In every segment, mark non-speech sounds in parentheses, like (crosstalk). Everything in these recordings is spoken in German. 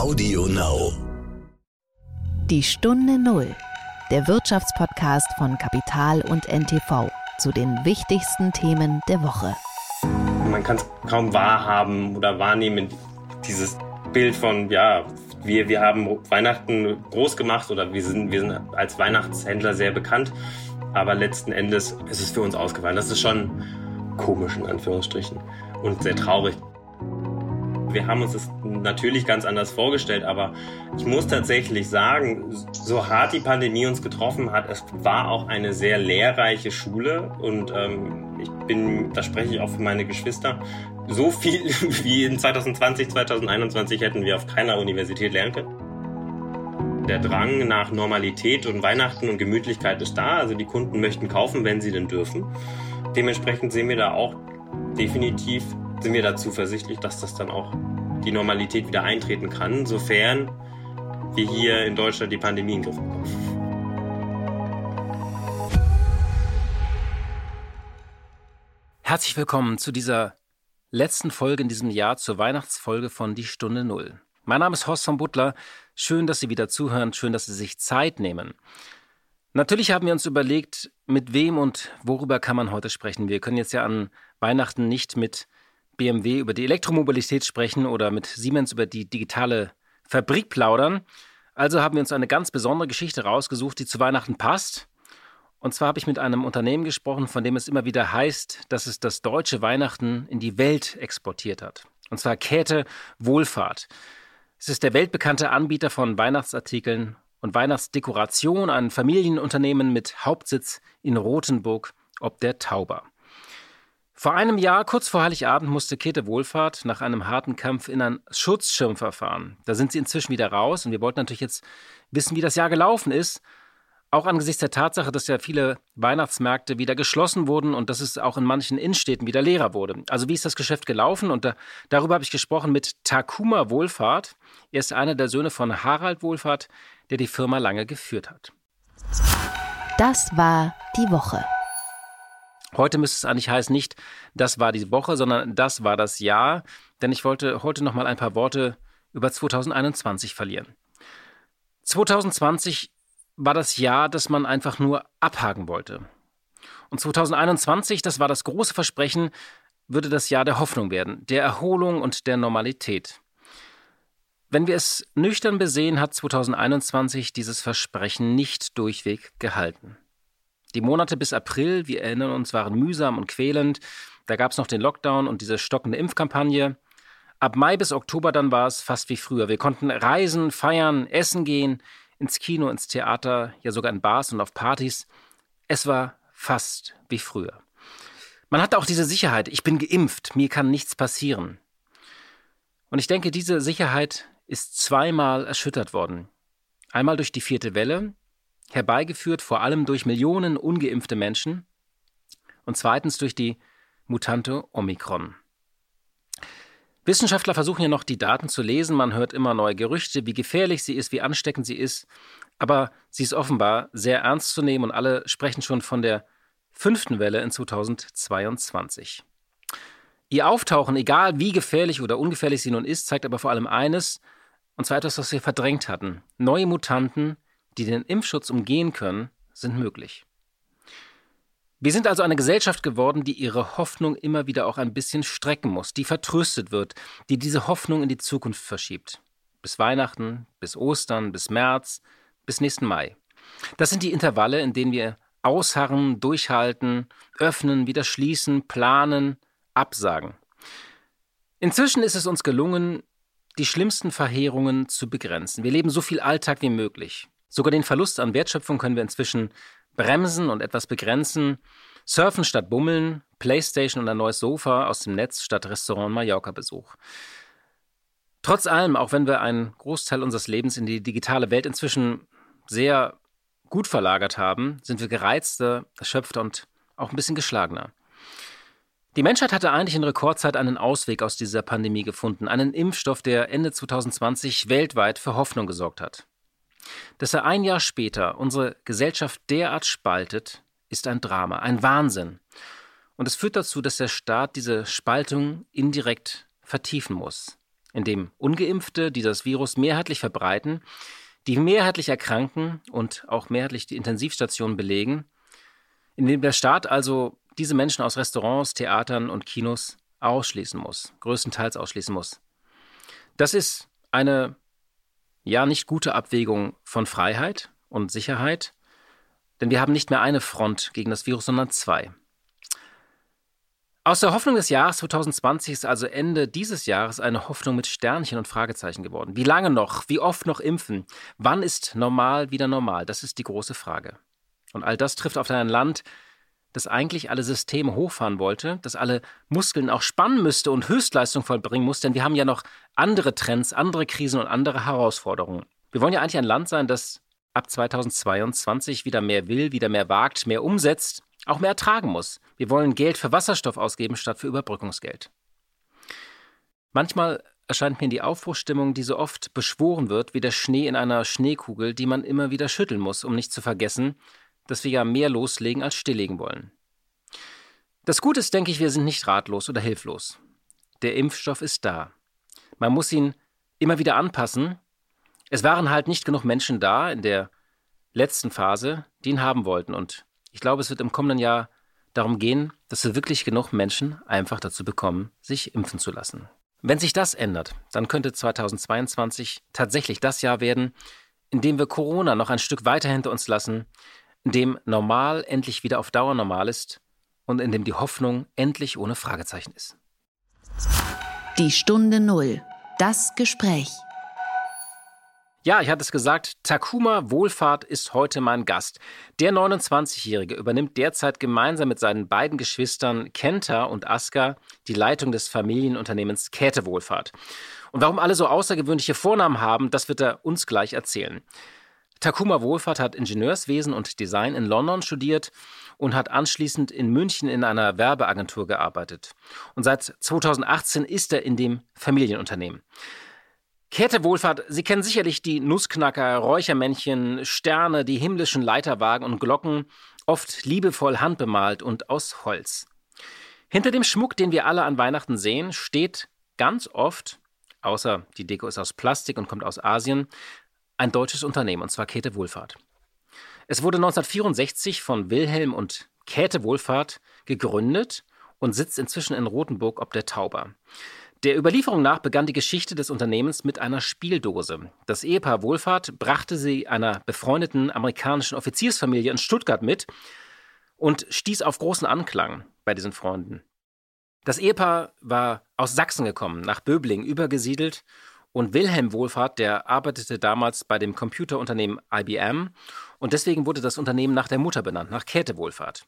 Audio Now. Die Stunde Null, der Wirtschaftspodcast von Kapital und NTV zu den wichtigsten Themen der Woche. Man kann es kaum wahrhaben oder wahrnehmen, dieses Bild von, ja, wir, wir haben Weihnachten groß gemacht oder wir sind, wir sind als Weihnachtshändler sehr bekannt. Aber letzten Endes ist es für uns ausgefallen. Das ist schon komisch in Anführungsstrichen und sehr traurig. Wir haben uns das natürlich ganz anders vorgestellt, aber ich muss tatsächlich sagen, so hart die Pandemie uns getroffen hat, es war auch eine sehr lehrreiche Schule und ähm, ich bin, da spreche ich auch für meine Geschwister, so viel (laughs) wie in 2020, 2021 hätten wir auf keiner Universität lernen können. Der Drang nach Normalität und Weihnachten und Gemütlichkeit ist da, also die Kunden möchten kaufen, wenn sie denn dürfen. Dementsprechend sehen wir da auch definitiv sind wir da zuversichtlich, dass das dann auch die Normalität wieder eintreten kann, sofern wir hier in Deutschland die Pandemie in den Griff bekommen. Herzlich willkommen zu dieser letzten Folge in diesem Jahr zur Weihnachtsfolge von Die Stunde Null. Mein Name ist Horst von Butler. Schön, dass Sie wieder zuhören. Schön, dass Sie sich Zeit nehmen. Natürlich haben wir uns überlegt, mit wem und worüber kann man heute sprechen. Wir können jetzt ja an Weihnachten nicht mit BMW über die Elektromobilität sprechen oder mit Siemens über die digitale Fabrik plaudern. Also haben wir uns eine ganz besondere Geschichte rausgesucht, die zu Weihnachten passt. Und zwar habe ich mit einem Unternehmen gesprochen, von dem es immer wieder heißt, dass es das deutsche Weihnachten in die Welt exportiert hat. Und zwar Käthe Wohlfahrt. Es ist der weltbekannte Anbieter von Weihnachtsartikeln und Weihnachtsdekoration, ein Familienunternehmen mit Hauptsitz in Rothenburg ob der Tauber. Vor einem Jahr, kurz vor Heiligabend, musste Käthe Wohlfahrt nach einem harten Kampf in ein Schutzschirmverfahren. Da sind sie inzwischen wieder raus und wir wollten natürlich jetzt wissen, wie das Jahr gelaufen ist. Auch angesichts der Tatsache, dass ja viele Weihnachtsmärkte wieder geschlossen wurden und dass es auch in manchen Innenstädten wieder leerer wurde. Also wie ist das Geschäft gelaufen? Und da, darüber habe ich gesprochen mit Takuma Wohlfahrt. Er ist einer der Söhne von Harald Wohlfahrt, der die Firma lange geführt hat. Das war die Woche. Heute müsste es eigentlich heißen, nicht das war die Woche, sondern das war das Jahr, denn ich wollte heute noch mal ein paar Worte über 2021 verlieren. 2020 war das Jahr, das man einfach nur abhaken wollte. Und 2021, das war das große Versprechen, würde das Jahr der Hoffnung werden, der Erholung und der Normalität. Wenn wir es nüchtern besehen, hat 2021 dieses Versprechen nicht durchweg gehalten. Die Monate bis April, wir erinnern uns, waren mühsam und quälend. Da gab es noch den Lockdown und diese stockende Impfkampagne. Ab Mai bis Oktober dann war es fast wie früher. Wir konnten reisen, feiern, essen gehen, ins Kino, ins Theater, ja sogar in Bars und auf Partys. Es war fast wie früher. Man hatte auch diese Sicherheit, ich bin geimpft, mir kann nichts passieren. Und ich denke, diese Sicherheit ist zweimal erschüttert worden. Einmal durch die vierte Welle, herbeigeführt vor allem durch Millionen ungeimpfte Menschen und zweitens durch die Mutante Omikron. Wissenschaftler versuchen ja noch die Daten zu lesen, man hört immer neue Gerüchte, wie gefährlich sie ist, wie ansteckend sie ist, aber sie ist offenbar sehr ernst zu nehmen und alle sprechen schon von der fünften Welle in 2022. Ihr Auftauchen, egal wie gefährlich oder ungefährlich sie nun ist, zeigt aber vor allem eines, und zwar etwas, was wir verdrängt hatten. Neue Mutanten, die den Impfschutz umgehen können, sind möglich. Wir sind also eine Gesellschaft geworden, die ihre Hoffnung immer wieder auch ein bisschen strecken muss, die vertröstet wird, die diese Hoffnung in die Zukunft verschiebt. Bis Weihnachten, bis Ostern, bis März, bis nächsten Mai. Das sind die Intervalle, in denen wir ausharren, durchhalten, öffnen, wieder schließen, planen, absagen. Inzwischen ist es uns gelungen, die schlimmsten Verheerungen zu begrenzen. Wir leben so viel Alltag wie möglich. Sogar den Verlust an Wertschöpfung können wir inzwischen bremsen und etwas begrenzen. Surfen statt Bummeln, Playstation und ein neues Sofa aus dem Netz statt Restaurant Mallorca-Besuch. Trotz allem, auch wenn wir einen Großteil unseres Lebens in die digitale Welt inzwischen sehr gut verlagert haben, sind wir gereizter, erschöpfter und auch ein bisschen geschlagener. Die Menschheit hatte eigentlich in Rekordzeit einen Ausweg aus dieser Pandemie gefunden, einen Impfstoff, der Ende 2020 weltweit für Hoffnung gesorgt hat. Dass er ein Jahr später unsere Gesellschaft derart spaltet, ist ein Drama, ein Wahnsinn. Und es führt dazu, dass der Staat diese Spaltung indirekt vertiefen muss. in dem ungeimpfte, die das Virus mehrheitlich verbreiten, die mehrheitlich erkranken und auch mehrheitlich die Intensivstationen belegen, in dem der Staat also diese Menschen aus Restaurants, Theatern und Kinos ausschließen muss, größtenteils ausschließen muss. Das ist eine ja nicht gute Abwägung von Freiheit und Sicherheit, denn wir haben nicht mehr eine Front gegen das Virus, sondern zwei. Aus der Hoffnung des Jahres 2020 ist also Ende dieses Jahres eine Hoffnung mit Sternchen und Fragezeichen geworden. Wie lange noch? Wie oft noch impfen? Wann ist normal wieder normal? Das ist die große Frage. Und all das trifft auf ein Land, das eigentlich alle Systeme hochfahren wollte, das alle Muskeln auch spannen müsste und Höchstleistung vollbringen muss, denn wir haben ja noch andere Trends, andere Krisen und andere Herausforderungen. Wir wollen ja eigentlich ein Land sein, das ab 2022 wieder mehr will, wieder mehr wagt, mehr umsetzt, auch mehr ertragen muss. Wir wollen Geld für Wasserstoff ausgeben statt für Überbrückungsgeld. Manchmal erscheint mir die Aufbruchstimmung, die so oft beschworen wird, wie der Schnee in einer Schneekugel, die man immer wieder schütteln muss, um nicht zu vergessen, dass wir ja mehr loslegen als stilllegen wollen. Das Gute ist, denke ich, wir sind nicht ratlos oder hilflos. Der Impfstoff ist da. Man muss ihn immer wieder anpassen. Es waren halt nicht genug Menschen da in der letzten Phase, die ihn haben wollten. Und ich glaube, es wird im kommenden Jahr darum gehen, dass wir wirklich genug Menschen einfach dazu bekommen, sich impfen zu lassen. Wenn sich das ändert, dann könnte 2022 tatsächlich das Jahr werden, in dem wir Corona noch ein Stück weiter hinter uns lassen, in dem normal endlich wieder auf Dauer normal ist und in dem die Hoffnung endlich ohne Fragezeichen ist. Die Stunde Null. Das Gespräch. Ja, ich hatte es gesagt, Takuma Wohlfahrt ist heute mein Gast. Der 29-Jährige übernimmt derzeit gemeinsam mit seinen beiden Geschwistern Kenta und Aska die Leitung des Familienunternehmens Käthe Wohlfahrt. Und warum alle so außergewöhnliche Vornamen haben, das wird er uns gleich erzählen. Takuma Wohlfahrt hat Ingenieurswesen und Design in London studiert und hat anschließend in München in einer Werbeagentur gearbeitet. Und seit 2018 ist er in dem Familienunternehmen. Käthe Wohlfahrt, Sie kennen sicherlich die Nussknacker, Räuchermännchen, Sterne, die himmlischen Leiterwagen und Glocken, oft liebevoll handbemalt und aus Holz. Hinter dem Schmuck, den wir alle an Weihnachten sehen, steht ganz oft, außer die Deko ist aus Plastik und kommt aus Asien, ein deutsches Unternehmen, und zwar Käthe Wohlfahrt. Es wurde 1964 von Wilhelm und Käthe Wohlfahrt gegründet und sitzt inzwischen in Rothenburg ob der Tauber. Der Überlieferung nach begann die Geschichte des Unternehmens mit einer Spieldose. Das Ehepaar Wohlfahrt brachte sie einer befreundeten amerikanischen Offiziersfamilie in Stuttgart mit und stieß auf großen Anklang bei diesen Freunden. Das Ehepaar war aus Sachsen gekommen, nach Böbling übergesiedelt und Wilhelm Wohlfahrt, der arbeitete damals bei dem Computerunternehmen IBM und deswegen wurde das Unternehmen nach der Mutter benannt, nach Käthe Wohlfahrt.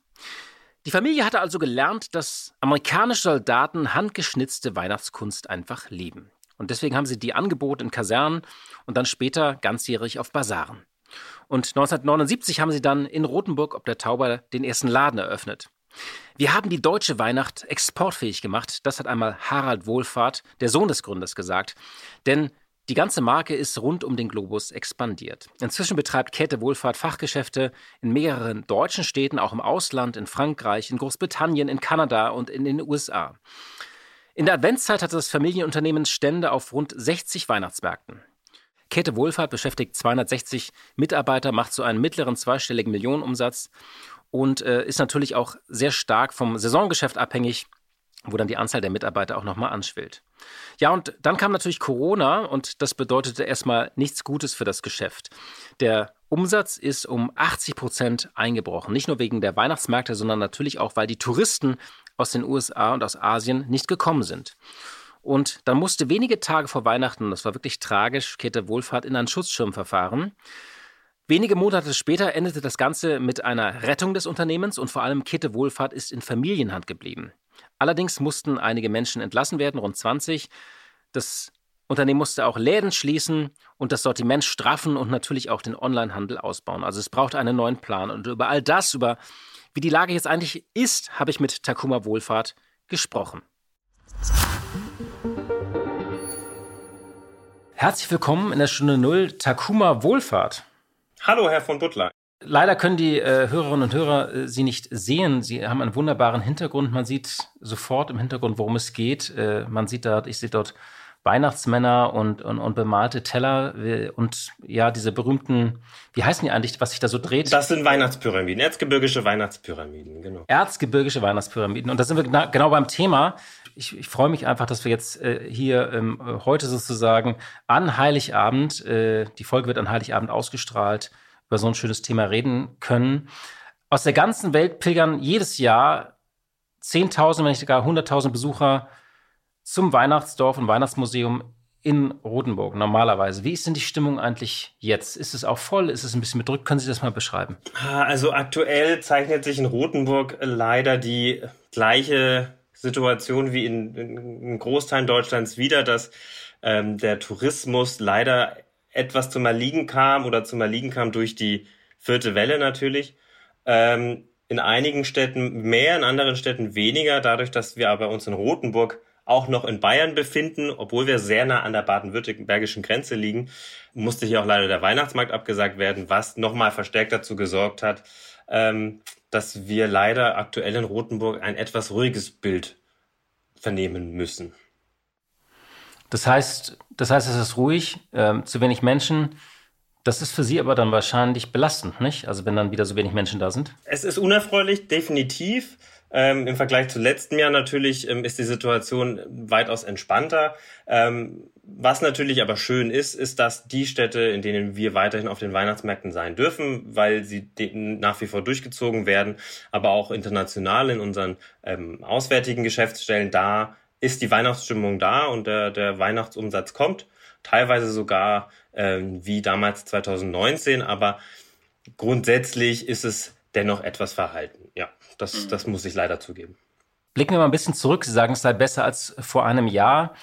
Die Familie hatte also gelernt, dass amerikanische Soldaten handgeschnitzte Weihnachtskunst einfach lieben. Und deswegen haben sie die angeboten in Kasernen und dann später ganzjährig auf Basaren. Und 1979 haben sie dann in Rothenburg ob der Tauber den ersten Laden eröffnet. Wir haben die deutsche Weihnacht exportfähig gemacht. Das hat einmal Harald Wohlfahrt, der Sohn des Gründers, gesagt. Denn die ganze Marke ist rund um den Globus expandiert. Inzwischen betreibt Käthe Wohlfahrt Fachgeschäfte in mehreren deutschen Städten, auch im Ausland, in Frankreich, in Großbritannien, in Kanada und in den USA. In der Adventszeit hatte das Familienunternehmen Stände auf rund 60 Weihnachtsmärkten. Käthe Wohlfahrt beschäftigt 260 Mitarbeiter, macht so einen mittleren zweistelligen Millionenumsatz und äh, ist natürlich auch sehr stark vom Saisongeschäft abhängig, wo dann die Anzahl der Mitarbeiter auch nochmal anschwillt. Ja, und dann kam natürlich Corona und das bedeutete erstmal nichts Gutes für das Geschäft. Der Umsatz ist um 80 Prozent eingebrochen. Nicht nur wegen der Weihnachtsmärkte, sondern natürlich auch, weil die Touristen aus den USA und aus Asien nicht gekommen sind. Und dann musste wenige Tage vor Weihnachten, das war wirklich tragisch, Käthe Wohlfahrt in ein Schutzschirmverfahren. Wenige Monate später endete das Ganze mit einer Rettung des Unternehmens und vor allem Kette Wohlfahrt ist in Familienhand geblieben. Allerdings mussten einige Menschen entlassen werden, rund 20. Das Unternehmen musste auch Läden schließen und das Sortiment straffen und natürlich auch den Onlinehandel ausbauen. Also es braucht einen neuen Plan. Und über all das, über wie die Lage jetzt eigentlich ist, habe ich mit Takuma Wohlfahrt gesprochen. Herzlich willkommen in der Stunde Null, Takuma Wohlfahrt. Hallo, Herr von Butler. Leider können die äh, Hörerinnen und Hörer äh, Sie nicht sehen. Sie haben einen wunderbaren Hintergrund. Man sieht sofort im Hintergrund, worum es geht. Äh, man sieht dort, ich sehe dort Weihnachtsmänner und, und, und bemalte Teller und ja, diese berühmten, wie heißen die eigentlich, was sich da so dreht? Das sind Weihnachtspyramiden, erzgebirgische Weihnachtspyramiden, genau. Erzgebirgische Weihnachtspyramiden. Und da sind wir genau, genau beim Thema. Ich, ich freue mich einfach, dass wir jetzt äh, hier ähm, heute sozusagen an Heiligabend, äh, die Folge wird an Heiligabend ausgestrahlt, über so ein schönes Thema reden können. Aus der ganzen Welt pilgern jedes Jahr 10.000, wenn nicht sogar 100.000 Besucher zum Weihnachtsdorf und Weihnachtsmuseum in Rotenburg normalerweise. Wie ist denn die Stimmung eigentlich jetzt? Ist es auch voll? Ist es ein bisschen bedrückt? Können Sie das mal beschreiben? Ah, also aktuell zeichnet sich in Rotenburg leider die gleiche Situation wie in, in Großteilen Deutschlands wieder, dass ähm, der Tourismus leider etwas zum Erliegen kam oder zum Erliegen kam durch die vierte Welle natürlich. Ähm, in einigen Städten mehr, in anderen Städten weniger, dadurch, dass wir aber uns in Rotenburg auch noch in Bayern befinden, obwohl wir sehr nah an der baden-württembergischen Grenze liegen, musste hier auch leider der Weihnachtsmarkt abgesagt werden, was nochmal verstärkt dazu gesorgt hat, ähm, dass wir leider aktuell in Rothenburg ein etwas ruhiges Bild vernehmen müssen. Das heißt, das heißt, es ist ruhig, äh, zu wenig Menschen. Das ist für Sie aber dann wahrscheinlich belastend, nicht? Also wenn dann wieder so wenig Menschen da sind? Es ist unerfreulich, definitiv. Ähm, Im Vergleich zu letztem Jahr natürlich ähm, ist die Situation weitaus entspannter. Ähm, was natürlich aber schön ist, ist, dass die Städte, in denen wir weiterhin auf den Weihnachtsmärkten sein dürfen, weil sie nach wie vor durchgezogen werden, aber auch international in unseren ähm, auswärtigen Geschäftsstellen, da ist die Weihnachtsstimmung da und der, der Weihnachtsumsatz kommt. Teilweise sogar ähm, wie damals 2019, aber grundsätzlich ist es dennoch etwas verhalten. Ja, das, mhm. das muss ich leider zugeben. Blicken wir mal ein bisschen zurück. Sie sagen, es sei besser als vor einem Jahr.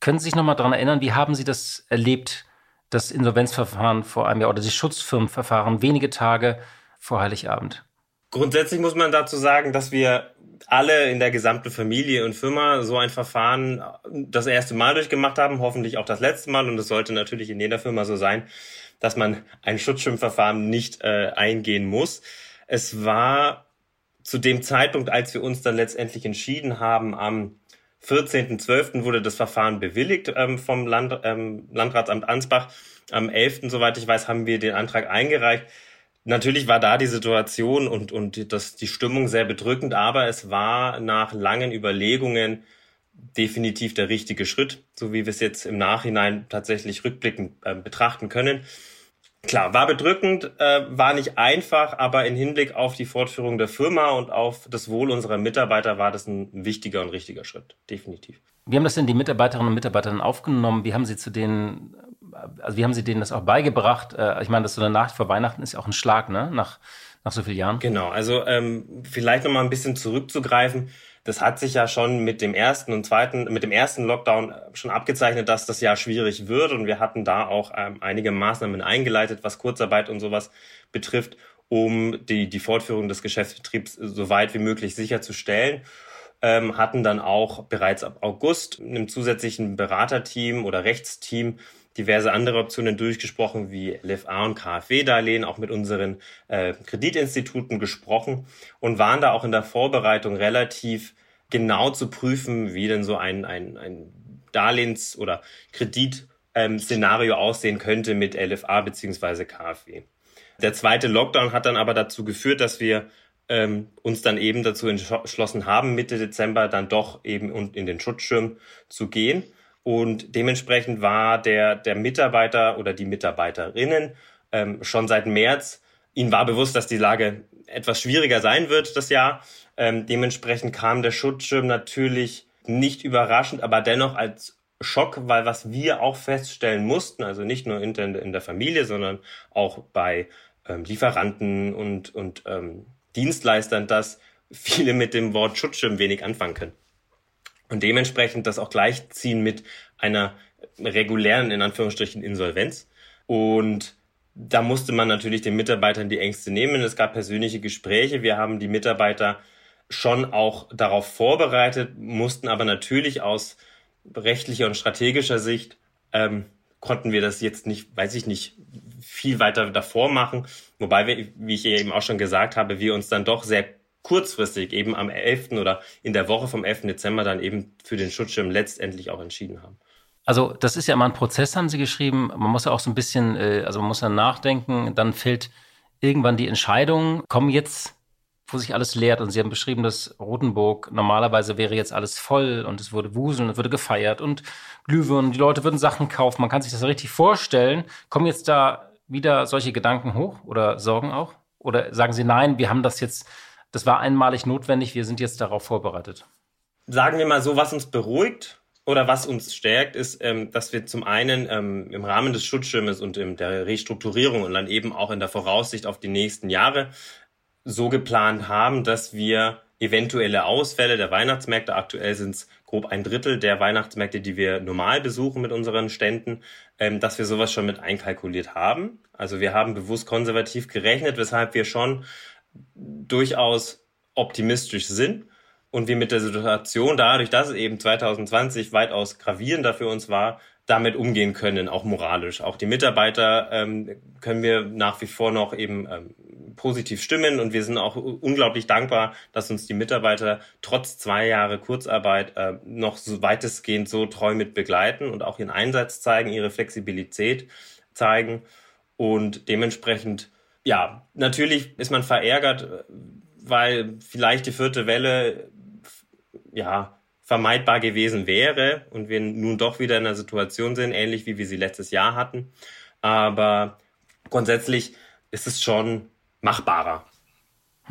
Können Sie sich noch mal daran erinnern, wie haben Sie das erlebt, das Insolvenzverfahren vor einem Jahr oder das Schutzfirmenverfahren wenige Tage vor Heiligabend? Grundsätzlich muss man dazu sagen, dass wir alle in der gesamten Familie und Firma so ein Verfahren das erste Mal durchgemacht haben, hoffentlich auch das letzte Mal. Und es sollte natürlich in jeder Firma so sein, dass man ein Schutzschirmverfahren nicht äh, eingehen muss. Es war zu dem Zeitpunkt, als wir uns dann letztendlich entschieden haben, am 14.12. wurde das Verfahren bewilligt ähm, vom Land, ähm, Landratsamt Ansbach. Am 11., soweit ich weiß, haben wir den Antrag eingereicht. Natürlich war da die Situation und, und das, die Stimmung sehr bedrückend, aber es war nach langen Überlegungen definitiv der richtige Schritt, so wie wir es jetzt im Nachhinein tatsächlich rückblickend äh, betrachten können. Klar, war bedrückend, äh, war nicht einfach, aber in Hinblick auf die Fortführung der Firma und auf das Wohl unserer Mitarbeiter war das ein wichtiger und richtiger Schritt, definitiv. Wie haben das denn die Mitarbeiterinnen und Mitarbeiter aufgenommen? Wie haben Sie zu denen, also wie haben Sie denen das auch beigebracht? Äh, ich meine, das so eine Nacht vor Weihnachten ist ja auch ein Schlag, ne? Nach, nach so vielen Jahren. Genau, also ähm, vielleicht nochmal ein bisschen zurückzugreifen das hat sich ja schon mit dem ersten und zweiten, mit dem ersten Lockdown schon abgezeichnet, dass das Jahr schwierig wird. Und wir hatten da auch ähm, einige Maßnahmen eingeleitet, was Kurzarbeit und sowas betrifft, um die, die Fortführung des Geschäftsbetriebs so weit wie möglich sicherzustellen. Ähm, hatten dann auch bereits ab August einem zusätzlichen Beraterteam oder Rechtsteam diverse andere Optionen durchgesprochen, wie LFA und KfW-Darlehen, auch mit unseren äh, Kreditinstituten gesprochen und waren da auch in der Vorbereitung relativ genau zu prüfen, wie denn so ein, ein, ein Darlehens- oder Kreditszenario ähm, aussehen könnte mit LFA beziehungsweise KfW. Der zweite Lockdown hat dann aber dazu geführt, dass wir ähm, uns dann eben dazu entschlossen haben, Mitte Dezember dann doch eben in den Schutzschirm zu gehen und dementsprechend war der, der Mitarbeiter oder die Mitarbeiterinnen ähm, schon seit März, ihnen war bewusst, dass die Lage etwas schwieriger sein wird das Jahr. Ähm, dementsprechend kam der Schutzschirm natürlich nicht überraschend, aber dennoch als Schock, weil was wir auch feststellen mussten, also nicht nur in der, in der Familie, sondern auch bei ähm, Lieferanten und, und ähm, Dienstleistern, dass viele mit dem Wort Schutzschirm wenig anfangen können und dementsprechend das auch gleichziehen mit einer regulären, in Anführungsstrichen, Insolvenz. Und da musste man natürlich den Mitarbeitern die Ängste nehmen. Es gab persönliche Gespräche. Wir haben die Mitarbeiter schon auch darauf vorbereitet, mussten aber natürlich aus rechtlicher und strategischer Sicht ähm, konnten wir das jetzt nicht, weiß ich nicht, viel weiter davor machen. Wobei wir, wie ich eben auch schon gesagt habe, wir uns dann doch sehr kurzfristig eben am 11. oder in der Woche vom 11. Dezember dann eben für den Schutzschirm letztendlich auch entschieden haben. Also das ist ja immer ein Prozess, haben Sie geschrieben. Man muss ja auch so ein bisschen, äh, also man muss ja nachdenken. Dann fällt irgendwann die Entscheidung, kommen jetzt, wo sich alles leert. Und Sie haben beschrieben, dass Rotenburg normalerweise wäre jetzt alles voll und es würde wuseln, es würde gefeiert und Glühwürden, die Leute würden Sachen kaufen. Man kann sich das richtig vorstellen. Kommen jetzt da wieder solche Gedanken hoch oder Sorgen auch? Oder sagen Sie, nein, wir haben das jetzt, das war einmalig notwendig, wir sind jetzt darauf vorbereitet? Sagen wir mal so, was uns beruhigt oder was uns stärkt, ist, ähm, dass wir zum einen ähm, im Rahmen des Schutzschirmes und in der Restrukturierung und dann eben auch in der Voraussicht auf die nächsten Jahre so geplant haben, dass wir eventuelle Ausfälle der Weihnachtsmärkte, aktuell sind es grob ein Drittel der Weihnachtsmärkte, die wir normal besuchen mit unseren Ständen, ähm, dass wir sowas schon mit einkalkuliert haben. Also wir haben bewusst konservativ gerechnet, weshalb wir schon durchaus optimistisch sind und wir mit der Situation dadurch, dass es eben 2020 weitaus gravierender für uns war, damit umgehen können, auch moralisch. Auch die Mitarbeiter ähm, können wir nach wie vor noch eben ähm, positiv stimmen und wir sind auch unglaublich dankbar, dass uns die Mitarbeiter trotz zwei Jahre Kurzarbeit äh, noch so weitestgehend so treu mit begleiten und auch ihren Einsatz zeigen, ihre Flexibilität zeigen und dementsprechend, ja, natürlich ist man verärgert, weil vielleicht die vierte Welle ja, vermeidbar gewesen wäre und wir nun doch wieder in einer Situation sind, ähnlich wie wir sie letztes Jahr hatten. Aber grundsätzlich ist es schon machbarer.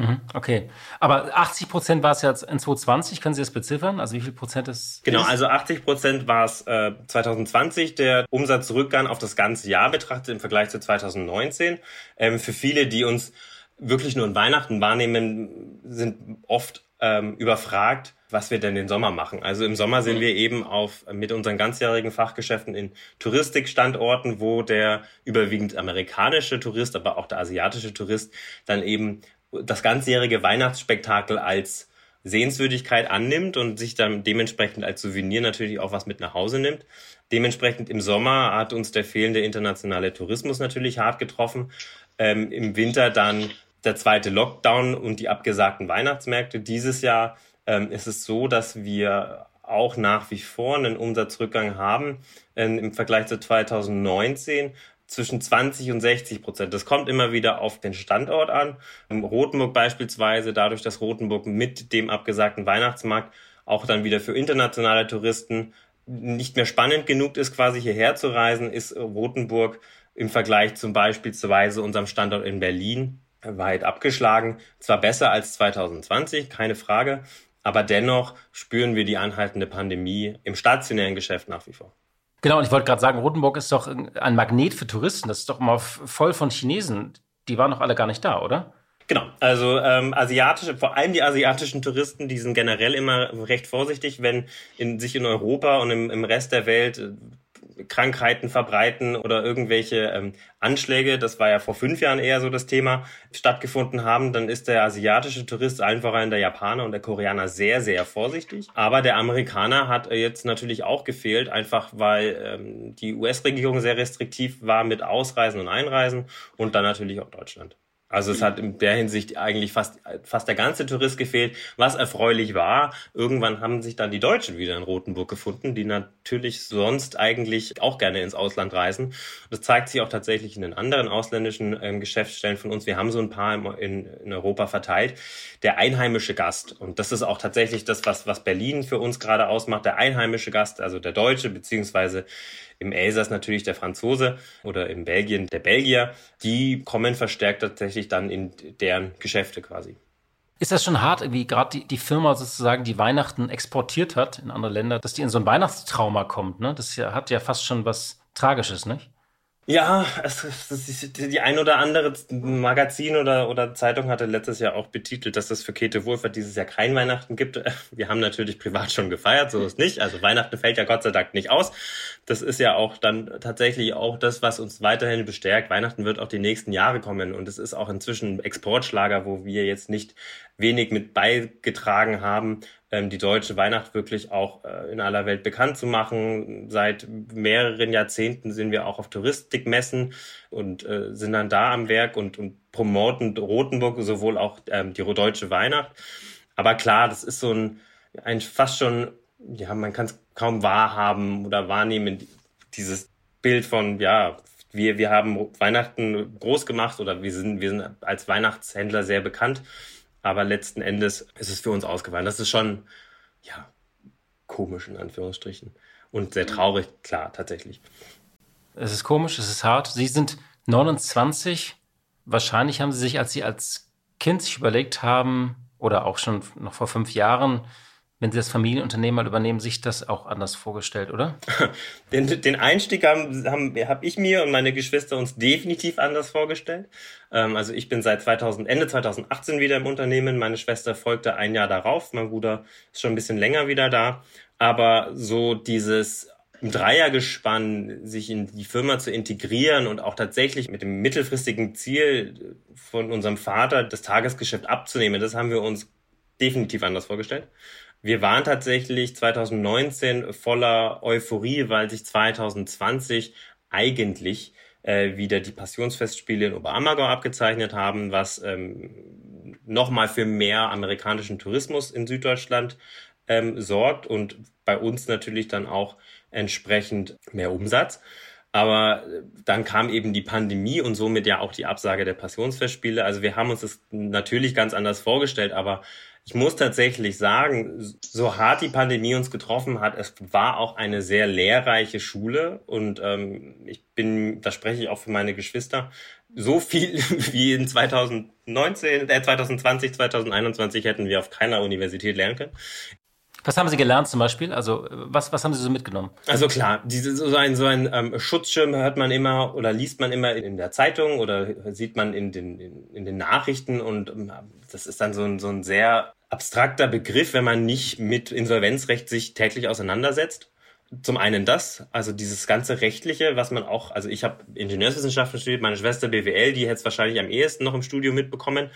Mhm, okay. Aber 80 Prozent war es jetzt in 2020. Können Sie das beziffern? Also wie viel Prozent ist? Genau, also 80 Prozent war es äh, 2020. Der Umsatzrückgang auf das ganze Jahr betrachtet im Vergleich zu 2019. Ähm, für viele, die uns wirklich nur in Weihnachten wahrnehmen, sind oft ähm, überfragt, was wir denn den Sommer machen. Also im Sommer sind wir eben auf mit unseren ganzjährigen Fachgeschäften in Touristikstandorten, wo der überwiegend amerikanische Tourist, aber auch der asiatische Tourist dann eben das ganzjährige Weihnachtsspektakel als Sehenswürdigkeit annimmt und sich dann dementsprechend als Souvenir natürlich auch was mit nach Hause nimmt. Dementsprechend im Sommer hat uns der fehlende internationale Tourismus natürlich hart getroffen. Ähm, Im Winter dann der zweite Lockdown und die abgesagten Weihnachtsmärkte. Dieses Jahr ähm, ist es so, dass wir auch nach wie vor einen Umsatzrückgang haben ähm, im Vergleich zu 2019 zwischen 20 und 60 Prozent. Das kommt immer wieder auf den Standort an. Im Rotenburg beispielsweise, dadurch, dass Rotenburg mit dem abgesagten Weihnachtsmarkt auch dann wieder für internationale Touristen nicht mehr spannend genug ist, quasi hierher zu reisen, ist Rotenburg im Vergleich zum beispielsweise unserem Standort in Berlin weit abgeschlagen. Zwar besser als 2020, keine Frage, aber dennoch spüren wir die anhaltende Pandemie im stationären Geschäft nach wie vor. Genau, und ich wollte gerade sagen, Rotenburg ist doch ein Magnet für Touristen. Das ist doch immer voll von Chinesen. Die waren doch alle gar nicht da, oder? Genau, also ähm, asiatische, vor allem die asiatischen Touristen, die sind generell immer recht vorsichtig, wenn in, sich in Europa und im, im Rest der Welt äh, Krankheiten verbreiten oder irgendwelche ähm, Anschläge, das war ja vor fünf Jahren eher so das Thema, stattgefunden haben, dann ist der asiatische Tourist einfach ein der Japaner und der Koreaner sehr, sehr vorsichtig. Aber der Amerikaner hat jetzt natürlich auch gefehlt, einfach weil ähm, die US-Regierung sehr restriktiv war mit Ausreisen und Einreisen und dann natürlich auch Deutschland. Also es hat in der Hinsicht eigentlich fast, fast der ganze Tourist gefehlt, was erfreulich war. Irgendwann haben sich dann die Deutschen wieder in Rotenburg gefunden, die natürlich sonst eigentlich auch gerne ins Ausland reisen. Das zeigt sich auch tatsächlich in den anderen ausländischen ähm, Geschäftsstellen von uns. Wir haben so ein paar in, in Europa verteilt. Der einheimische Gast. Und das ist auch tatsächlich das, was, was Berlin für uns gerade ausmacht. Der einheimische Gast, also der Deutsche, beziehungsweise im Elsass natürlich der Franzose oder in Belgien der Belgier, die kommen verstärkt tatsächlich dann in deren Geschäfte quasi. Ist das schon hart, wie gerade die, die Firma sozusagen die Weihnachten exportiert hat in andere Länder, dass die in so ein Weihnachtstrauma kommt? Ne? Das hat ja fast schon was Tragisches, nicht? Ja, es, es, die ein oder andere Magazin oder, oder Zeitung hatte letztes Jahr auch betitelt, dass es für Käthe Wohlfahrt dieses Jahr kein Weihnachten gibt. (laughs) Wir haben natürlich privat schon gefeiert, so ist nicht. Also Weihnachten fällt ja Gott sei Dank nicht aus. Das ist ja auch dann tatsächlich auch das, was uns weiterhin bestärkt. Weihnachten wird auch die nächsten Jahre kommen und es ist auch inzwischen Exportschlager, wo wir jetzt nicht wenig mit beigetragen haben, die deutsche Weihnacht wirklich auch äh, in aller Welt bekannt zu machen. Seit mehreren Jahrzehnten sind wir auch auf Touristikmessen und äh, sind dann da am Werk und, und promoten Rotenburg sowohl auch ähm, die deutsche Weihnacht. Aber klar, das ist so ein, ein fast schon ja, man kann es kaum wahrhaben oder wahrnehmen, dieses Bild von, ja, wir, wir haben Weihnachten groß gemacht oder wir sind, wir sind als Weihnachtshändler sehr bekannt, aber letzten Endes ist es für uns ausgefallen. Das ist schon, ja, komisch in Anführungsstrichen und sehr traurig, klar, tatsächlich. Es ist komisch, es ist hart. Sie sind 29. Wahrscheinlich haben Sie sich, als Sie als Kind sich überlegt haben, oder auch schon noch vor fünf Jahren, wenn Sie das Familienunternehmen mal übernehmen, sich das auch anders vorgestellt, oder? (laughs) Den, den Einstieg haben, haben, hab ich mir und meine Geschwister uns definitiv anders vorgestellt. Ähm, also ich bin seit 2000, Ende 2018 wieder im Unternehmen. Meine Schwester folgte ein Jahr darauf. Mein Bruder ist schon ein bisschen länger wieder da. Aber so dieses Dreiergespann sich in die Firma zu integrieren und auch tatsächlich mit dem mittelfristigen Ziel von unserem Vater das Tagesgeschäft abzunehmen, das haben wir uns definitiv anders vorgestellt. Wir waren tatsächlich 2019 voller Euphorie, weil sich 2020 eigentlich äh, wieder die Passionsfestspiele in Oberammergau abgezeichnet haben, was ähm, nochmal für mehr amerikanischen Tourismus in Süddeutschland ähm, sorgt und bei uns natürlich dann auch entsprechend mehr Umsatz. Aber äh, dann kam eben die Pandemie und somit ja auch die Absage der Passionsfestspiele. Also wir haben uns das natürlich ganz anders vorgestellt, aber ich muss tatsächlich sagen, so hart die Pandemie uns getroffen hat, es war auch eine sehr lehrreiche Schule und ähm, ich bin, da spreche ich auch für meine Geschwister, so viel (laughs) wie in 2019, äh 2020, 2021 hätten wir auf keiner Universität lernen können. Was haben Sie gelernt zum Beispiel? Also was, was haben Sie so mitgenommen? Also klar, diese, so ein, so ein ähm, Schutzschirm hört man immer oder liest man immer in der Zeitung oder sieht man in den, in, in den Nachrichten und ähm, das ist dann so ein, so ein sehr abstrakter Begriff, wenn man nicht mit Insolvenzrecht sich täglich auseinandersetzt. Zum einen das, also dieses ganze rechtliche, was man auch, also ich habe Ingenieurswissenschaften studiert, meine Schwester BWL, die hätte es wahrscheinlich am ehesten noch im Studio mitbekommen.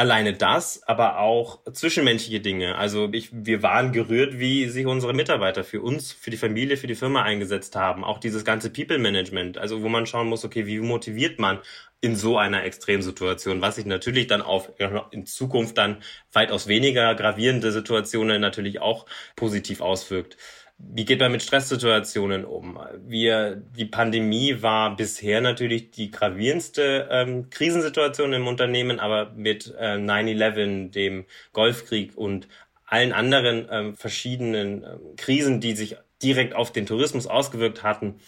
Alleine das, aber auch zwischenmenschliche Dinge. Also ich, wir waren gerührt, wie sich unsere Mitarbeiter für uns, für die Familie, für die Firma eingesetzt haben. Auch dieses ganze People Management, also wo man schauen muss, okay, wie motiviert man in so einer Extremsituation, was sich natürlich dann auf in Zukunft dann weitaus weniger gravierende Situationen natürlich auch positiv auswirkt. Wie geht man mit Stresssituationen um? Wir, die Pandemie war bisher natürlich die gravierendste ähm, Krisensituation im Unternehmen, aber mit äh, 9-11, dem Golfkrieg und allen anderen ähm, verschiedenen äh, Krisen, die sich direkt auf den Tourismus ausgewirkt hatten,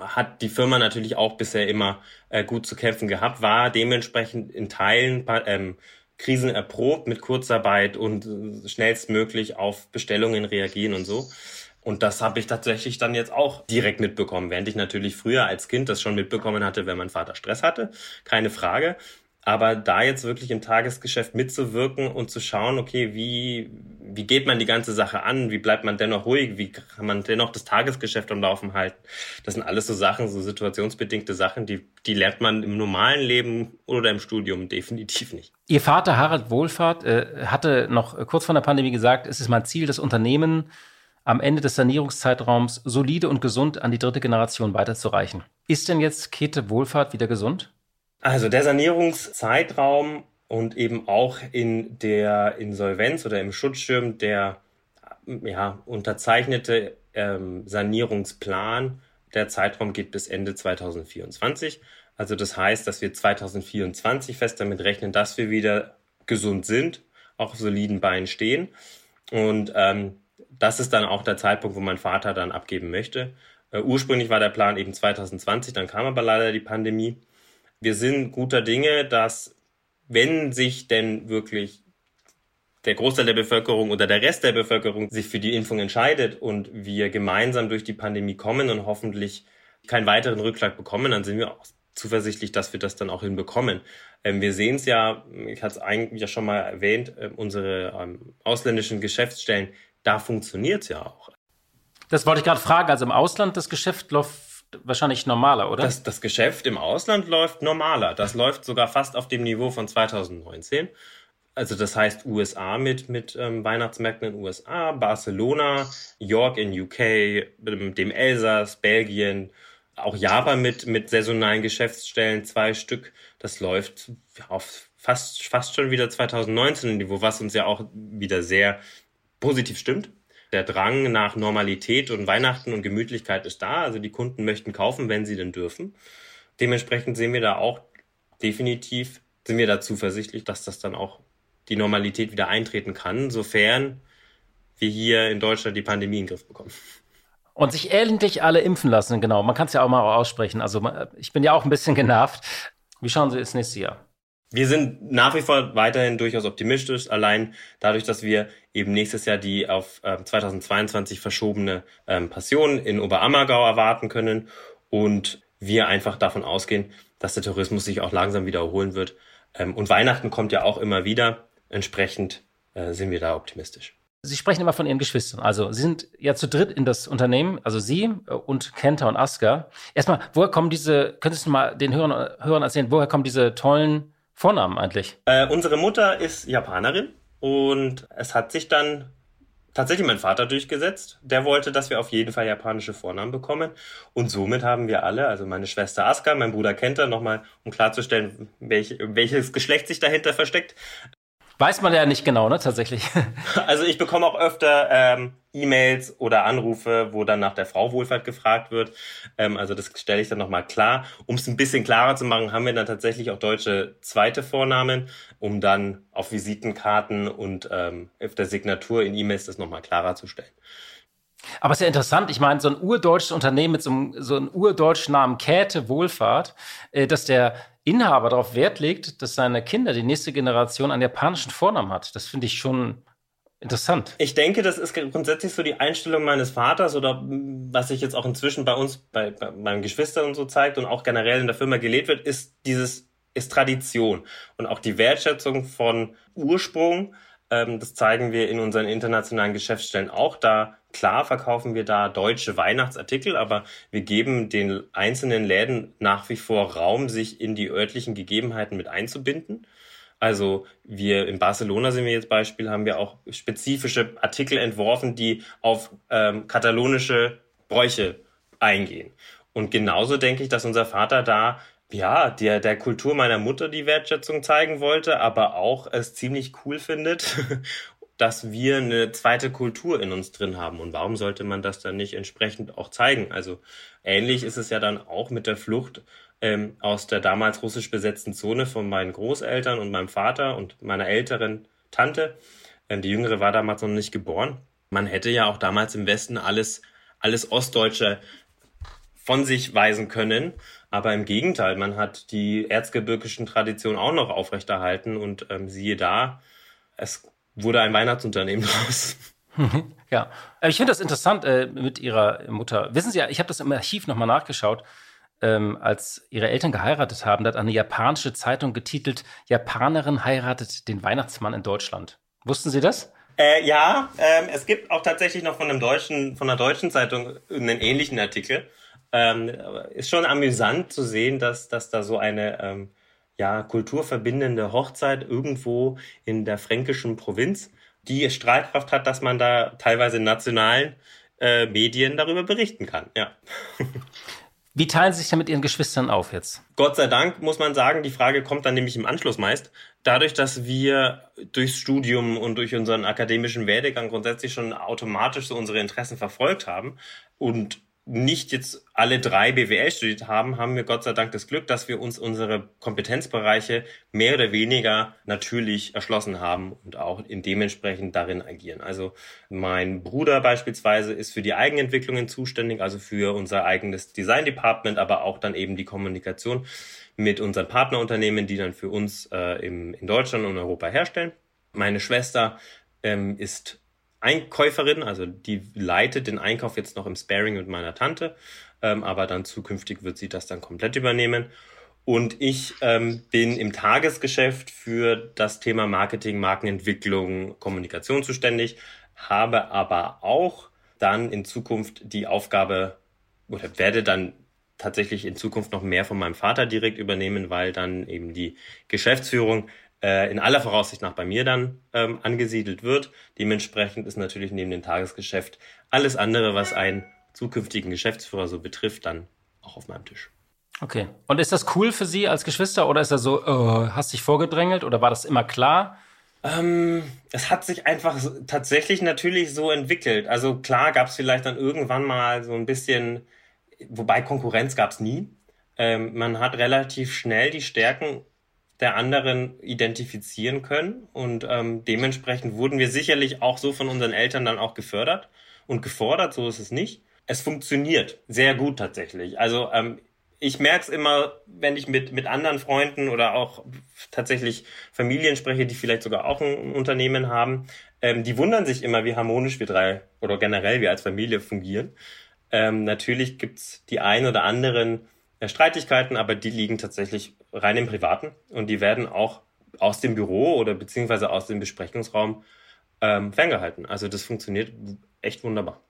hat die Firma natürlich auch bisher immer äh, gut zu kämpfen gehabt, war dementsprechend in Teilen ähm, Krisen erprobt mit Kurzarbeit und äh, schnellstmöglich auf Bestellungen reagieren und so. Und das habe ich tatsächlich dann jetzt auch direkt mitbekommen, während ich natürlich früher als Kind das schon mitbekommen hatte, wenn mein Vater Stress hatte, keine Frage. Aber da jetzt wirklich im Tagesgeschäft mitzuwirken und zu schauen, okay, wie, wie geht man die ganze Sache an? Wie bleibt man dennoch ruhig? Wie kann man dennoch das Tagesgeschäft am Laufen halten? Das sind alles so Sachen, so situationsbedingte Sachen, die, die lernt man im normalen Leben oder im Studium definitiv nicht. Ihr Vater Harald Wohlfahrt äh, hatte noch kurz vor der Pandemie gesagt, es ist mein Ziel, das Unternehmen am Ende des Sanierungszeitraums solide und gesund an die dritte Generation weiterzureichen. Ist denn jetzt Käthe Wohlfahrt wieder gesund? Also der Sanierungszeitraum und eben auch in der Insolvenz oder im Schutzschirm der ja, unterzeichnete ähm, Sanierungsplan, der Zeitraum geht bis Ende 2024. Also das heißt, dass wir 2024 fest damit rechnen, dass wir wieder gesund sind, auch auf soliden Beinen stehen. Und ähm, das ist dann auch der Zeitpunkt, wo mein Vater dann abgeben möchte. Äh, ursprünglich war der Plan eben 2020, dann kam aber leider die Pandemie. Wir sind guter Dinge, dass wenn sich denn wirklich der Großteil der Bevölkerung oder der Rest der Bevölkerung sich für die Impfung entscheidet und wir gemeinsam durch die Pandemie kommen und hoffentlich keinen weiteren Rückschlag bekommen, dann sind wir auch zuversichtlich, dass wir das dann auch hinbekommen. Ähm, wir sehen es ja, ich hatte es eigentlich ja schon mal erwähnt, äh, unsere ähm, ausländischen Geschäftsstellen da funktioniert es ja auch. Das wollte ich gerade fragen. Also im Ausland, das Geschäft läuft wahrscheinlich normaler, oder? Das, das Geschäft im Ausland läuft normaler. Das läuft sogar fast auf dem Niveau von 2019. Also das heißt USA mit, mit ähm, Weihnachtsmärkten in USA, Barcelona, York in UK, dem Elsass, Belgien, auch Japan mit, mit saisonalen Geschäftsstellen, zwei Stück. Das läuft auf fast, fast schon wieder 2019 Niveau, was uns ja auch wieder sehr positiv stimmt. der Drang nach Normalität und Weihnachten und Gemütlichkeit ist da. Also die Kunden möchten kaufen, wenn sie denn dürfen. Dementsprechend sehen wir da auch definitiv, sind wir da zuversichtlich, dass das dann auch die Normalität wieder eintreten kann, sofern wir hier in Deutschland die Pandemie in den Griff bekommen. Und sich endlich alle impfen lassen, genau. Man kann es ja auch mal aussprechen. Also ich bin ja auch ein bisschen genervt. Wie schauen Sie ins nächste Jahr? Wir sind nach wie vor weiterhin durchaus optimistisch, allein dadurch, dass wir eben nächstes Jahr die auf äh, 2022 verschobene ähm, Passion in Oberammergau erwarten können und wir einfach davon ausgehen, dass der Tourismus sich auch langsam wieder erholen wird. Ähm, und Weihnachten kommt ja auch immer wieder. Entsprechend äh, sind wir da optimistisch. Sie sprechen immer von Ihren Geschwistern. Also Sie sind ja zu dritt in das Unternehmen, also Sie äh, und Kenta und Aska. Erstmal, woher kommen diese, könntest du mal den Hörern, Hörern erzählen, woher kommen diese tollen Vornamen eigentlich? Äh, unsere Mutter ist Japanerin und es hat sich dann tatsächlich mein Vater durchgesetzt. Der wollte, dass wir auf jeden Fall japanische Vornamen bekommen. Und somit haben wir alle, also meine Schwester Aska, mein Bruder Kenta, nochmal, um klarzustellen, welch, welches Geschlecht sich dahinter versteckt, Weiß man ja nicht genau, ne, tatsächlich. (laughs) Also ich bekomme auch öfter ähm, E-Mails oder Anrufe, wo dann nach der Frau Wohlfahrt gefragt wird. Ähm, also das stelle ich dann nochmal klar. Um es ein bisschen klarer zu machen, haben wir dann tatsächlich auch deutsche zweite Vornamen, um dann auf Visitenkarten und ähm, auf der Signatur in E-Mails das nochmal klarer zu stellen. Aber es ist ja interessant, ich meine, so ein urdeutsches Unternehmen mit so einem, so einem urdeutschen Namen Käthe Wohlfahrt, äh, dass der Inhaber darauf Wert legt, dass seine Kinder, die nächste Generation, einen japanischen Vornamen hat. Das finde ich schon interessant. Ich denke, das ist grundsätzlich so die Einstellung meines Vaters oder was sich jetzt auch inzwischen bei uns, bei, bei meinen Geschwistern und so zeigt und auch generell in der Firma gelebt wird, ist dieses, ist Tradition und auch die Wertschätzung von Ursprung. Ähm, das zeigen wir in unseren internationalen Geschäftsstellen auch. Da Klar verkaufen wir da deutsche Weihnachtsartikel, aber wir geben den einzelnen Läden nach wie vor Raum, sich in die örtlichen Gegebenheiten mit einzubinden. Also wir in Barcelona sind wir jetzt Beispiel, haben wir auch spezifische Artikel entworfen, die auf ähm, katalonische Bräuche eingehen. Und genauso denke ich, dass unser Vater da ja, der, der Kultur meiner Mutter die Wertschätzung zeigen wollte, aber auch es ziemlich cool findet dass wir eine zweite Kultur in uns drin haben. Und warum sollte man das dann nicht entsprechend auch zeigen? Also ähnlich ist es ja dann auch mit der Flucht ähm, aus der damals russisch besetzten Zone von meinen Großeltern und meinem Vater und meiner älteren Tante. Ähm, die jüngere war damals noch nicht geboren. Man hätte ja auch damals im Westen alles, alles Ostdeutsche von sich weisen können. Aber im Gegenteil, man hat die erzgebirgischen Traditionen auch noch aufrechterhalten und ähm, siehe da, es wurde ein Weihnachtsunternehmen (laughs) draus. (laughs) ja, ich finde das interessant äh, mit Ihrer Mutter. Wissen Sie ja, ich habe das im Archiv nochmal nachgeschaut. Ähm, als ihre Eltern geheiratet haben, da hat eine japanische Zeitung getitelt: Japanerin heiratet den Weihnachtsmann in Deutschland. Wussten Sie das? Äh, ja, ähm, es gibt auch tatsächlich noch von einem deutschen, von einer deutschen Zeitung einen ähnlichen Artikel. Ähm, ist schon amüsant zu sehen, dass, dass da so eine ähm, ja, kulturverbindende Hochzeit irgendwo in der fränkischen Provinz, die Streitkraft hat, dass man da teilweise in nationalen äh, Medien darüber berichten kann. Ja. (laughs) Wie teilen Sie sich denn mit Ihren Geschwistern auf jetzt? Gott sei Dank muss man sagen, die Frage kommt dann nämlich im Anschluss meist. Dadurch, dass wir durchs Studium und durch unseren akademischen Werdegang grundsätzlich schon automatisch so unsere Interessen verfolgt haben und nicht jetzt alle drei BWL studiert haben, haben wir Gott sei Dank das Glück, dass wir uns unsere Kompetenzbereiche mehr oder weniger natürlich erschlossen haben und auch in dementsprechend darin agieren. Also mein Bruder beispielsweise ist für die Eigenentwicklungen zuständig, also für unser eigenes Design Department, aber auch dann eben die Kommunikation mit unseren Partnerunternehmen, die dann für uns äh, im, in Deutschland und Europa herstellen. Meine Schwester ähm, ist Einkäuferin, also die leitet den Einkauf jetzt noch im Sparing mit meiner Tante, ähm, aber dann zukünftig wird sie das dann komplett übernehmen. Und ich ähm, bin im Tagesgeschäft für das Thema Marketing, Markenentwicklung, Kommunikation zuständig, habe aber auch dann in Zukunft die Aufgabe oder werde dann tatsächlich in Zukunft noch mehr von meinem Vater direkt übernehmen, weil dann eben die Geschäftsführung äh, in aller Voraussicht nach bei mir dann ähm, angesiedelt wird. Dementsprechend ist natürlich neben dem Tagesgeschäft alles andere, was einen zukünftigen Geschäftsführer so betrifft, dann auch auf meinem Tisch. Okay. Und ist das cool für Sie als Geschwister oder ist das so, uh, hast dich vorgedrängelt oder war das immer klar? Ähm, es hat sich einfach tatsächlich natürlich so entwickelt. Also klar gab es vielleicht dann irgendwann mal so ein bisschen, wobei Konkurrenz gab es nie. Ähm, man hat relativ schnell die Stärken der anderen identifizieren können und ähm, dementsprechend wurden wir sicherlich auch so von unseren Eltern dann auch gefördert und gefordert, so ist es nicht. Es funktioniert sehr gut tatsächlich. Also ähm, ich merke es immer, wenn ich mit, mit anderen Freunden oder auch tatsächlich Familien spreche, die vielleicht sogar auch ein Unternehmen haben, ähm, die wundern sich immer, wie harmonisch wir drei oder generell wir als Familie fungieren. Ähm, natürlich gibt's die ein oder anderen Streitigkeiten, aber die liegen tatsächlich rein im Privaten und die werden auch aus dem Büro oder beziehungsweise aus dem Besprechungsraum ähm, ferngehalten. Also das funktioniert echt wunderbar.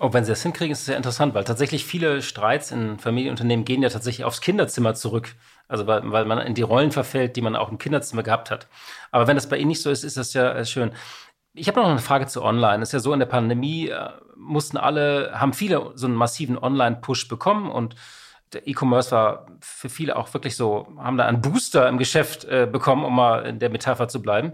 Oh, wenn Sie das hinkriegen, ist es sehr interessant, weil tatsächlich viele Streits in Familienunternehmen gehen ja tatsächlich aufs Kinderzimmer zurück. Also weil, weil man in die Rollen verfällt, die man auch im Kinderzimmer gehabt hat. Aber wenn das bei Ihnen nicht so ist, ist das ja äh, schön. Ich habe noch eine Frage zu Online. Es ist ja so, in der Pandemie äh, mussten alle, haben viele so einen massiven Online-Push bekommen und der E-Commerce war für viele auch wirklich so, haben da einen Booster im Geschäft äh, bekommen, um mal in der Metapher zu bleiben.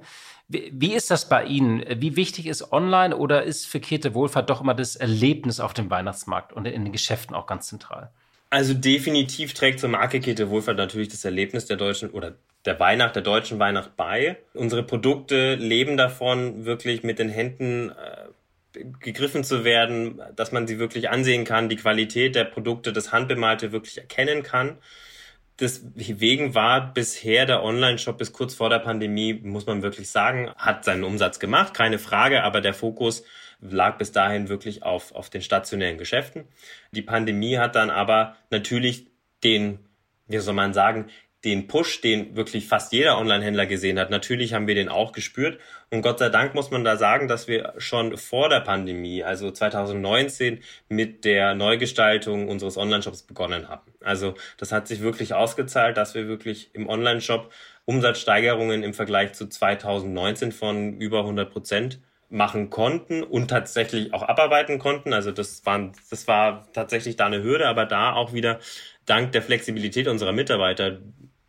Wie, wie ist das bei Ihnen? Wie wichtig ist online oder ist für Käthe Wohlfahrt doch immer das Erlebnis auf dem Weihnachtsmarkt und in den Geschäften auch ganz zentral? Also definitiv trägt zur Marke Käthe Wohlfahrt natürlich das Erlebnis der deutschen oder der Weihnacht, der deutschen Weihnacht bei. Unsere Produkte leben davon, wirklich mit den Händen äh, gegriffen zu werden, dass man sie wirklich ansehen kann, die Qualität der Produkte, das Handbemalte wirklich erkennen kann deswegen war bisher der Online-Shop bis kurz vor der Pandemie, muss man wirklich sagen, hat seinen Umsatz gemacht, keine Frage, aber der Fokus lag bis dahin wirklich auf, auf den stationären Geschäften. Die Pandemie hat dann aber natürlich den, wie soll man sagen, den Push, den wirklich fast jeder Online-Händler gesehen hat. Natürlich haben wir den auch gespürt. Und Gott sei Dank muss man da sagen, dass wir schon vor der Pandemie, also 2019, mit der Neugestaltung unseres Online-Shops begonnen haben. Also das hat sich wirklich ausgezahlt, dass wir wirklich im Online-Shop Umsatzsteigerungen im Vergleich zu 2019 von über 100 Prozent machen konnten und tatsächlich auch abarbeiten konnten. Also das waren, das war tatsächlich da eine Hürde, aber da auch wieder dank der Flexibilität unserer Mitarbeiter,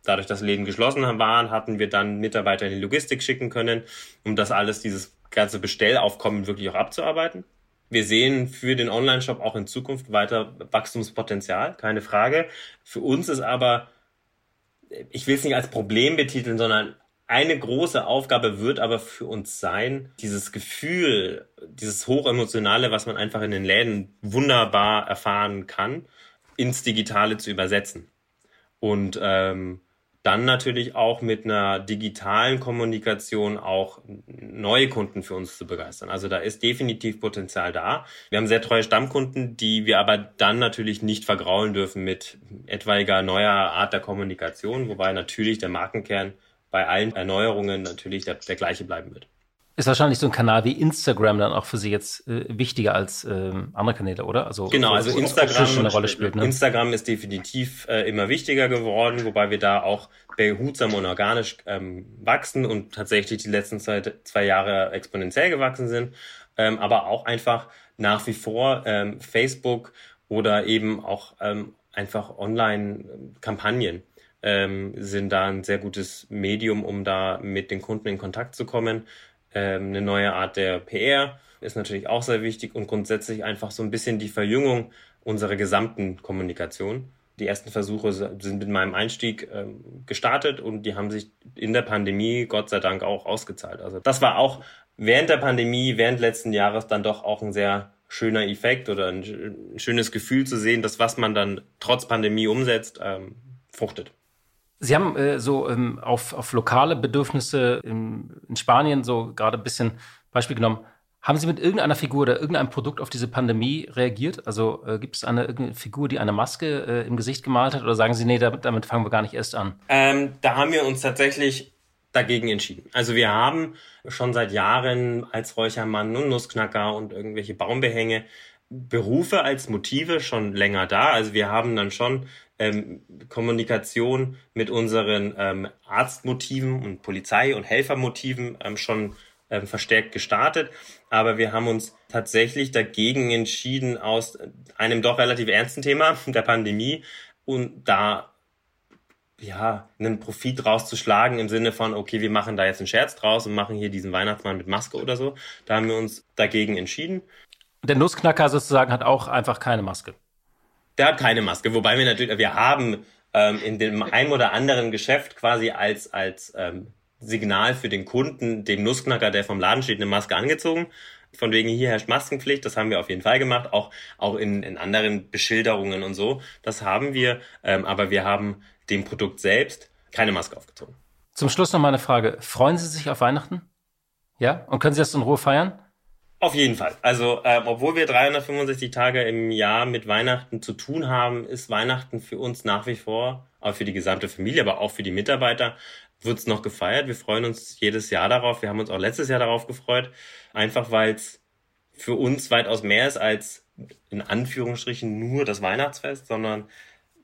dadurch, dass Läden geschlossen waren, hatten wir dann Mitarbeiter in die Logistik schicken können, um das alles, dieses ganze Bestellaufkommen wirklich auch abzuarbeiten. Wir sehen für den Online-Shop auch in Zukunft weiter Wachstumspotenzial, keine Frage. Für uns ist aber, ich will es nicht als Problem betiteln, sondern eine große Aufgabe wird aber für uns sein, dieses Gefühl, dieses hochemotionale, was man einfach in den Läden wunderbar erfahren kann, ins Digitale zu übersetzen. Und ähm, dann natürlich auch mit einer digitalen Kommunikation auch neue Kunden für uns zu begeistern. Also da ist definitiv Potenzial da. Wir haben sehr treue Stammkunden, die wir aber dann natürlich nicht vergraulen dürfen mit etwaiger neuer Art der Kommunikation, wobei natürlich der Markenkern bei allen Erneuerungen natürlich der, der gleiche bleiben wird. Ist wahrscheinlich so ein Kanal wie Instagram dann auch für Sie jetzt äh, wichtiger als äh, andere Kanäle, oder? Also genau, also Instagram eine Rolle spielt. Ne? Instagram ist definitiv äh, immer wichtiger geworden, wobei wir da auch behutsam und organisch ähm, wachsen und tatsächlich die letzten zwei, zwei Jahre exponentiell gewachsen sind, ähm, aber auch einfach nach wie vor ähm, Facebook oder eben auch ähm, einfach Online-Kampagnen ähm, sind da ein sehr gutes Medium, um da mit den Kunden in Kontakt zu kommen. Ähm, eine neue Art der PR ist natürlich auch sehr wichtig und grundsätzlich einfach so ein bisschen die Verjüngung unserer gesamten Kommunikation. Die ersten Versuche sind mit meinem Einstieg ähm, gestartet und die haben sich in der Pandemie Gott sei Dank auch ausgezahlt. Also das war auch während der Pandemie, während letzten Jahres dann doch auch ein sehr schöner Effekt oder ein, schönes Gefühl zu sehen, dass was man dann trotz Pandemie umsetzt, ähm, fruchtet. Sie haben äh, so ähm, auf, auf lokale Bedürfnisse in, in Spanien so gerade ein bisschen Beispiel genommen. Haben Sie mit irgendeiner Figur oder irgendeinem Produkt auf diese Pandemie reagiert? Also äh, gibt es eine irgendeine Figur, die eine Maske äh, im Gesicht gemalt hat? Oder sagen Sie, nee, damit, damit fangen wir gar nicht erst an? Ähm, da haben wir uns tatsächlich dagegen entschieden. Also wir haben schon seit Jahren als Räuchermann und Nussknacker und irgendwelche Baumbehänge Berufe als Motive schon länger da. Also wir haben dann schon ähm, Kommunikation mit unseren ähm, Arztmotiven und Polizei- und Helfermotiven ähm, schon ähm, verstärkt gestartet. Aber wir haben uns tatsächlich dagegen entschieden, aus einem doch relativ ernsten Thema (laughs) der Pandemie und da ja, einen Profit rauszuschlagen im Sinne von, okay, wir machen da jetzt einen Scherz draus und machen hier diesen Weihnachtsmann mit Maske oder so. Da haben wir uns dagegen entschieden. Der Nussknacker sozusagen hat auch einfach keine Maske. Der hat keine Maske, wobei wir natürlich, wir haben ähm, in dem einem oder anderen Geschäft quasi als, als ähm, Signal für den Kunden dem Nussknacker, der vom Laden steht, eine Maske angezogen. Von wegen hier herrscht Maskenpflicht, das haben wir auf jeden Fall gemacht, auch, auch in, in anderen Beschilderungen und so. Das haben wir, ähm, aber wir haben dem Produkt selbst keine Maske aufgezogen. Zum Schluss noch mal eine Frage. Freuen Sie sich auf Weihnachten? Ja? Und können Sie das in Ruhe feiern? Auf jeden Fall. Also, ähm, obwohl wir 365 Tage im Jahr mit Weihnachten zu tun haben, ist Weihnachten für uns nach wie vor, auch für die gesamte Familie, aber auch für die Mitarbeiter, wird es noch gefeiert. Wir freuen uns jedes Jahr darauf. Wir haben uns auch letztes Jahr darauf gefreut. Einfach weil es für uns weitaus mehr ist als in Anführungsstrichen nur das Weihnachtsfest, sondern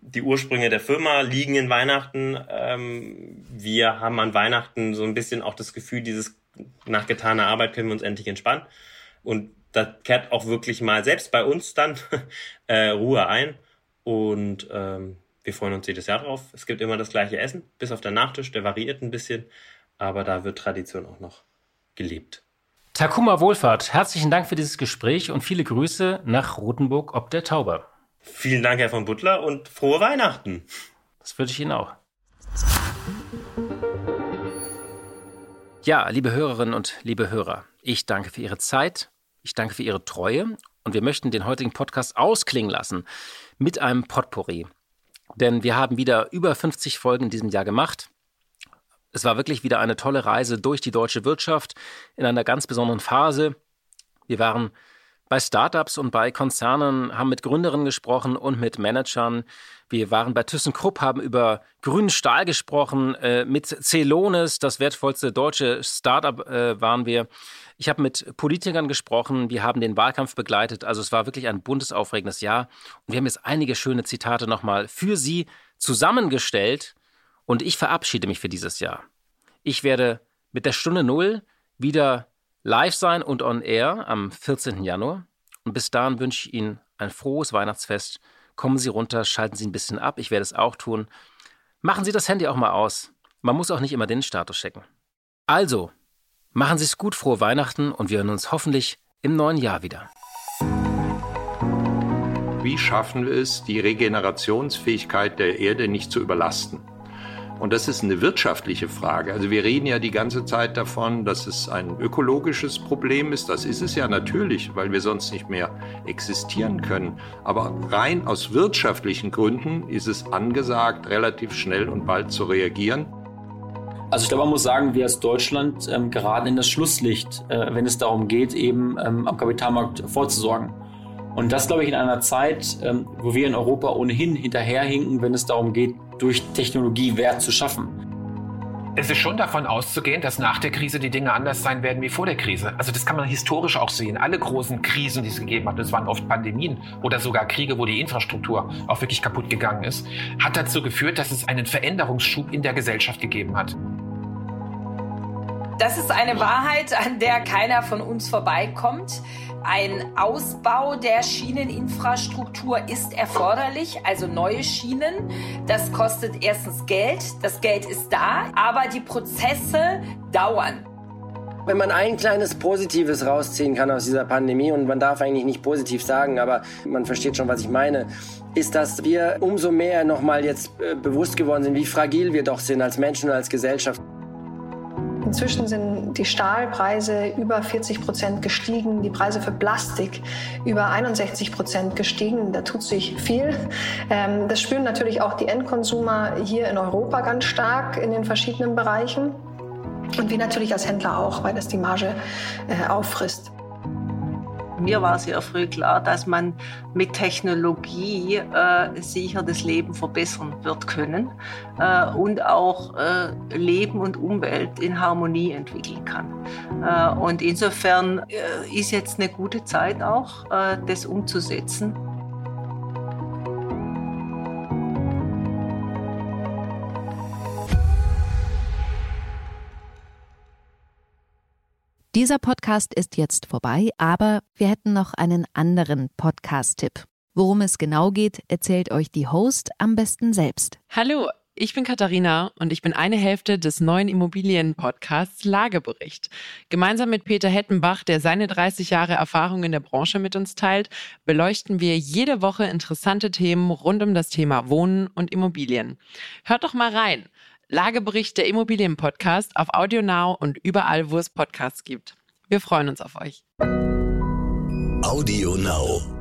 die Ursprünge der Firma liegen in Weihnachten. Ähm, wir haben an Weihnachten so ein bisschen auch das Gefühl, dieses nach getaner Arbeit können wir uns endlich entspannen. Und da kehrt auch wirklich mal selbst bei uns dann (laughs) äh, Ruhe ein. Und ähm, wir freuen uns jedes Jahr drauf. Es gibt immer das gleiche Essen, bis auf den Nachtisch, der variiert ein bisschen, aber da wird Tradition auch noch gelebt. Takuma Wohlfahrt, herzlichen Dank für dieses Gespräch und viele Grüße nach Rothenburg ob der Tauber. Vielen Dank, Herr von Butler, und frohe Weihnachten. Das wünsche ich Ihnen auch. Ja, liebe Hörerinnen und liebe Hörer, ich danke für Ihre Zeit, ich danke für Ihre Treue und wir möchten den heutigen Podcast ausklingen lassen mit einem Potpourri. Denn wir haben wieder über 50 Folgen in diesem Jahr gemacht. Es war wirklich wieder eine tolle Reise durch die deutsche Wirtschaft in einer ganz besonderen Phase. Wir waren bei Startups und bei Konzernen, haben mit Gründerinnen gesprochen und mit Managern. Wir waren bei ThyssenKrupp, haben über grünen Stahl gesprochen. Äh, mit Celonis, das wertvollste deutsche Startup, äh, waren wir. Ich habe mit Politikern gesprochen, wir haben den Wahlkampf begleitet. Also es war wirklich ein buntes, aufregendes Jahr. Und wir haben jetzt einige schöne Zitate nochmal für Sie zusammengestellt. Und ich verabschiede mich für dieses Jahr. Ich werde mit der Stunde Null wieder live sein und on air am 14. Januar. Und bis dahin wünsche ich Ihnen ein frohes Weihnachtsfest. Kommen Sie runter, schalten Sie ein bisschen ab. Ich werde es auch tun. Machen Sie das Handy auch mal aus. Man muss auch nicht immer den Status checken. Also, machen Sie es gut, frohe Weihnachten und wir hören uns hoffentlich im neuen Jahr wieder. Wie schaffen wir es, die Regenerationsfähigkeit der Erde nicht zu überlasten? Und das ist eine wirtschaftliche Frage. Also wir reden ja die ganze Zeit davon, dass es ein ökologisches Problem ist. Das ist es ja natürlich, weil wir sonst nicht mehr existieren können. Aber rein aus wirtschaftlichen Gründen ist es angesagt, relativ schnell und bald zu reagieren. Also ich glaube, man muss sagen, wir als Deutschland ähm, geraten in das Schlusslicht, äh, wenn es darum geht, eben ähm, am Kapitalmarkt vorzusorgen. Und das, glaube ich, in einer Zeit, ähm, wo wir in Europa ohnehin hinterherhinken, wenn es darum geht, durch Technologie Wert zu schaffen. Es ist schon davon auszugehen, dass nach der Krise die Dinge anders sein werden wie vor der Krise. Also das kann man historisch auch sehen. Alle großen Krisen, die es gegeben hat, das waren oft Pandemien oder sogar Kriege, wo die Infrastruktur auch wirklich kaputt gegangen ist, hat dazu geführt, dass es einen Veränderungsschub in der Gesellschaft gegeben hat. Das ist eine Wahrheit, an der keiner von uns vorbeikommt. Ein Ausbau der Schieneninfrastruktur ist erforderlich, also neue Schienen. Das kostet erstens Geld, das Geld ist da, aber die Prozesse dauern. Wenn man ein kleines Positives rausziehen kann aus dieser Pandemie, und man darf eigentlich nicht positiv sagen, aber man versteht schon, was ich meine, ist, dass wir umso mehr nochmal jetzt äh, bewusst geworden sind, wie fragil wir doch sind als Menschen und als Gesellschaft. Inzwischen sind die Stahlpreise über 40 Prozent gestiegen, die Preise für Plastik über 61 Prozent gestiegen. Da tut sich viel. Ähm, das spüren natürlich auch die Endkonsumer hier in Europa ganz stark in den verschiedenen Bereichen. Und wir natürlich als Händler auch, weil das die Marge äh, auffrisst. Mir war sehr früh klar, dass man mit Technologie äh, sicher das Leben verbessern wird können äh, und auch äh, Leben und Umwelt in Harmonie entwickeln kann. Äh, und insofern äh, ist jetzt eine gute Zeit auch, äh, das umzusetzen. Dieser Podcast ist jetzt vorbei, aber wir hätten noch einen anderen Podcast-Tipp. Worum es genau geht, erzählt euch die Host am besten selbst. Hallo, ich bin Katharina und ich bin eine Hälfte des neuen Immobilien-Podcasts Lagebericht. Gemeinsam mit Peter Hettenbach, der seine 30 Jahre Erfahrung in der Branche mit uns teilt, beleuchten wir jede Woche interessante Themen rund um das Thema Wohnen und Immobilien. Hört doch mal rein. Lagebericht der Immobilien-Podcast auf AudioNow und überall, wo es Podcasts gibt. Wir freuen uns auf euch. AudioNow.